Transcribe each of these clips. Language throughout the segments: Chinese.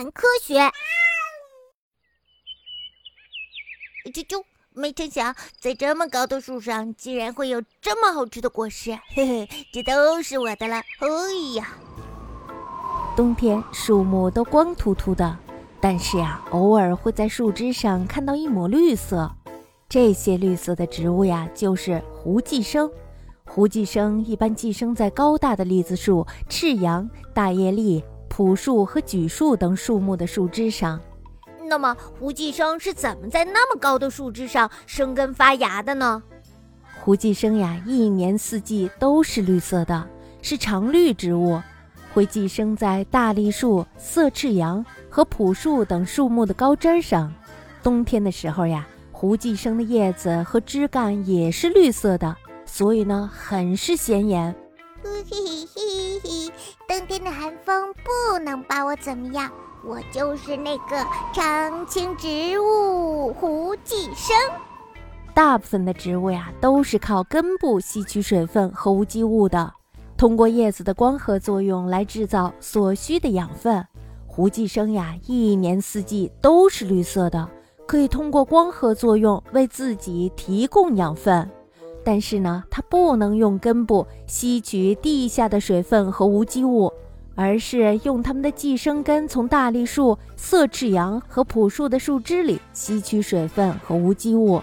谈科学。啾啾，没成想在这么高的树上，竟然会有这么好吃的果实，嘿嘿，这都是我的了。哎呀，冬天树木都光秃秃的，但是呀，偶尔会在树枝上看到一抹绿色。这些绿色的植物呀，就是胡寄生。胡寄生一般寄生在高大的栗子树、赤杨、大叶栗、朴树和榉树等树木的树枝上。那么，胡寄生是怎么在那么高的树枝上生根发芽的呢？胡寄生呀，一年四季都是绿色的，是常绿植物，会寄生在大栗树、色赤杨和朴树等树木的高枝上。冬天的时候呀，胡寄生的叶子和枝干也是绿色的，所以呢，很是显眼。嘿嘿嘿嘿，冬天的寒风不能把我怎么样。我就是那个常青植物胡寄生。大部分的植物呀，都是靠根部吸取水分和无机物的，通过叶子的光合作用来制造所需的养分。胡寄生呀，一年四季都是绿色的，可以通过光合作用为自己提供养分。但是呢，它不能用根部吸取地下的水分和无机物。而是用它们的寄生根从大栗树、色赤杨和朴树的树枝里吸取水分和无机物。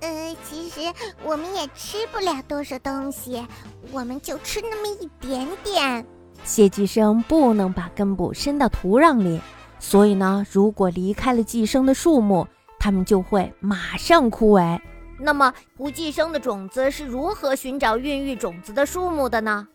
呃，其实我们也吃不了多少东西，我们就吃那么一点点。谢寄生不能把根部伸到土壤里，所以呢，如果离开了寄生的树木，它们就会马上枯萎。那么，不寄生的种子是如何寻找孕育种子的树木的呢？